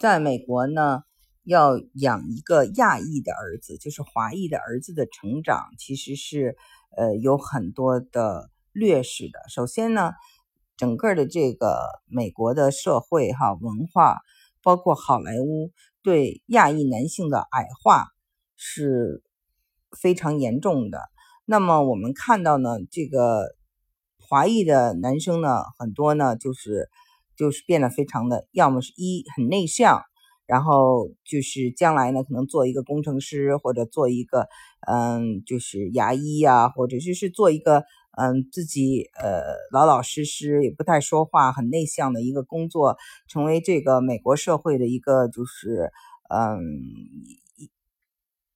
在美国呢，要养一个亚裔的儿子，就是华裔的儿子的成长，其实是呃有很多的劣势的。首先呢，整个的这个美国的社会哈文化，包括好莱坞对亚裔男性的矮化是非常严重的。那么我们看到呢，这个华裔的男生呢，很多呢就是。就是变得非常的，要么是一很内向，然后就是将来呢可能做一个工程师，或者做一个嗯就是牙医呀，或者就是做一个嗯自己呃老老实实也不太说话，很内向的一个工作，成为这个美国社会的一个就是嗯一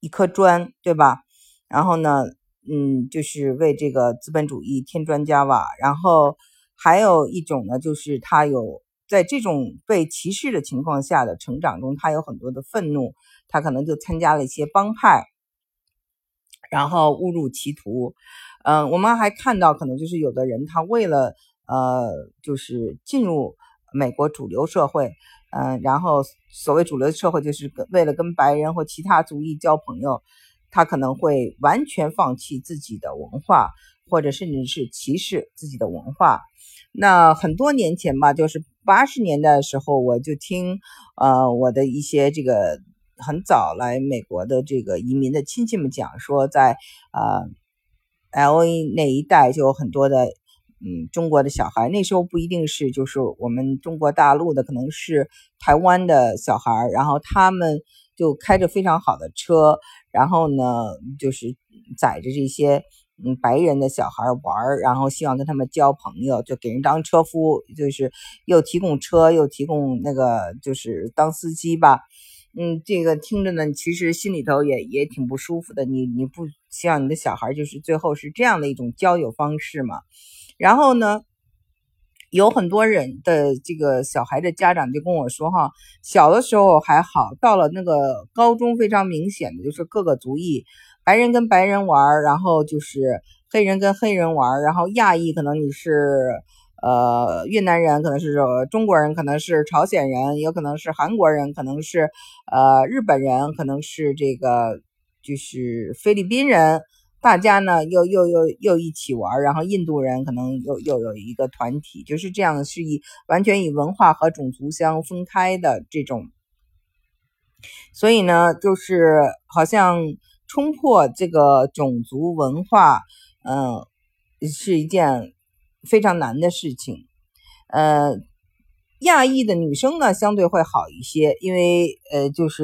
一颗砖，对吧？然后呢，嗯，就是为这个资本主义添砖加瓦，然后。还有一种呢，就是他有在这种被歧视的情况下的成长中，他有很多的愤怒，他可能就参加了一些帮派，然后误入歧途。嗯，我们还看到，可能就是有的人他为了呃，就是进入美国主流社会，嗯，然后所谓主流社会就是为了跟白人或其他族裔交朋友，他可能会完全放弃自己的文化。或者甚至是歧视自己的文化。那很多年前吧，就是八十年代的时候，我就听呃我的一些这个很早来美国的这个移民的亲戚们讲说，在呃 L A 那一带就有很多的嗯中国的小孩，那时候不一定是就是我们中国大陆的，可能是台湾的小孩，然后他们就开着非常好的车，然后呢就是载着这些。嗯，白人的小孩玩然后希望跟他们交朋友，就给人当车夫，就是又提供车，又提供那个，就是当司机吧。嗯，这个听着呢，其实心里头也也挺不舒服的。你你不希望你的小孩就是最后是这样的一种交友方式嘛？然后呢，有很多人的这个小孩的家长就跟我说，哈，小的时候还好，到了那个高中，非常明显的就是各个族裔。白人跟白人玩，然后就是黑人跟黑人玩，然后亚裔可能你是呃越南人，可能是中国人，可能是朝鲜人，有可能是韩国人，可能是呃日本人，可能是这个就是菲律宾人，大家呢又又又又一起玩，然后印度人可能又又有一个团体，就是这样是以完全以文化和种族相分开的这种，所以呢，就是好像。冲破这个种族文化，嗯，是一件非常难的事情。呃，亚裔的女生呢，相对会好一些，因为呃，就是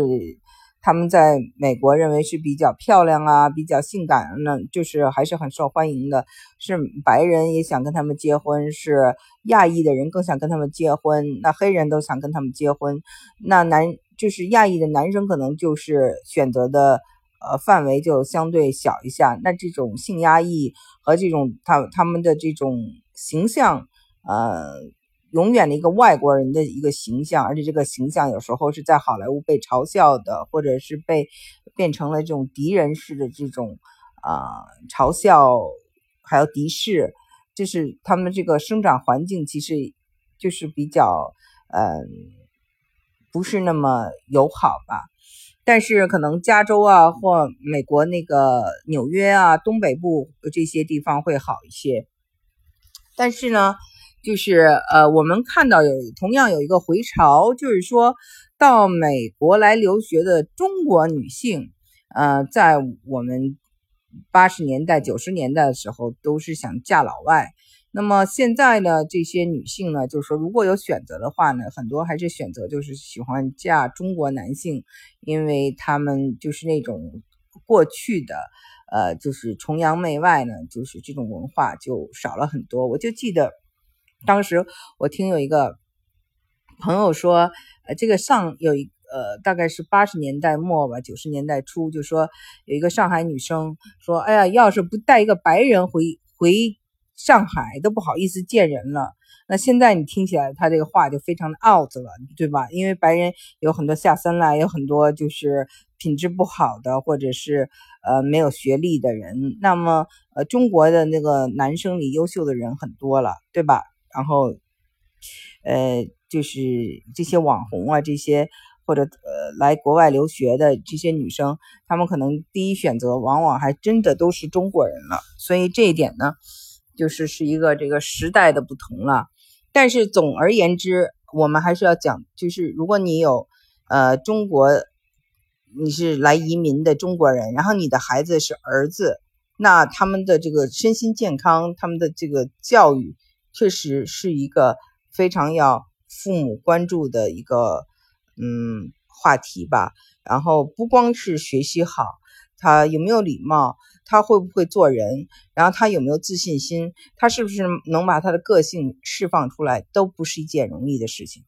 他们在美国认为是比较漂亮啊，比较性感呢，就是还是很受欢迎的。是白人也想跟他们结婚，是亚裔的人更想跟他们结婚，那黑人都想跟他们结婚，那男就是亚裔的男生可能就是选择的。呃，范围就相对小一下。那这种性压抑和这种他他们的这种形象，呃，永远的一个外国人的一个形象，而且这个形象有时候是在好莱坞被嘲笑的，或者是被变成了这种敌人式的这种啊嘲笑，还有敌视，就是他们这个生长环境其实就是比较嗯不是那么友好吧。但是可能加州啊，或美国那个纽约啊，东北部这些地方会好一些。但是呢，就是呃，我们看到有同样有一个回潮，就是说到美国来留学的中国女性，呃，在我们八十年代、九十年代的时候，都是想嫁老外。那么现在呢，这些女性呢，就是说，如果有选择的话呢，很多还是选择就是喜欢嫁中国男性，因为他们就是那种过去的，呃，就是崇洋媚外呢，就是这种文化就少了很多。我就记得当时我听有一个朋友说，呃，这个上有一呃，大概是八十年代末吧，九十年代初，就说有一个上海女生说，哎呀，要是不带一个白人回回。上海都不好意思见人了，那现在你听起来他这个话就非常的 out 了，对吧？因为白人有很多下三滥，有很多就是品质不好的，或者是呃没有学历的人。那么呃中国的那个男生里优秀的人很多了，对吧？然后呃就是这些网红啊，这些或者呃来国外留学的这些女生，她们可能第一选择往往还真的都是中国人了。所以这一点呢，就是是一个这个时代的不同了。但是总而言之，我们还是要讲，就是如果你有呃中国，你是来移民的中国人，然后你的孩子是儿子，那他们的这个身心健康，他们的这个教育，确实是一个非常要父母关注的一个嗯话题吧。然后不光是学习好，他有没有礼貌。他会不会做人？然后他有没有自信心？他是不是能把他的个性释放出来？都不是一件容易的事情。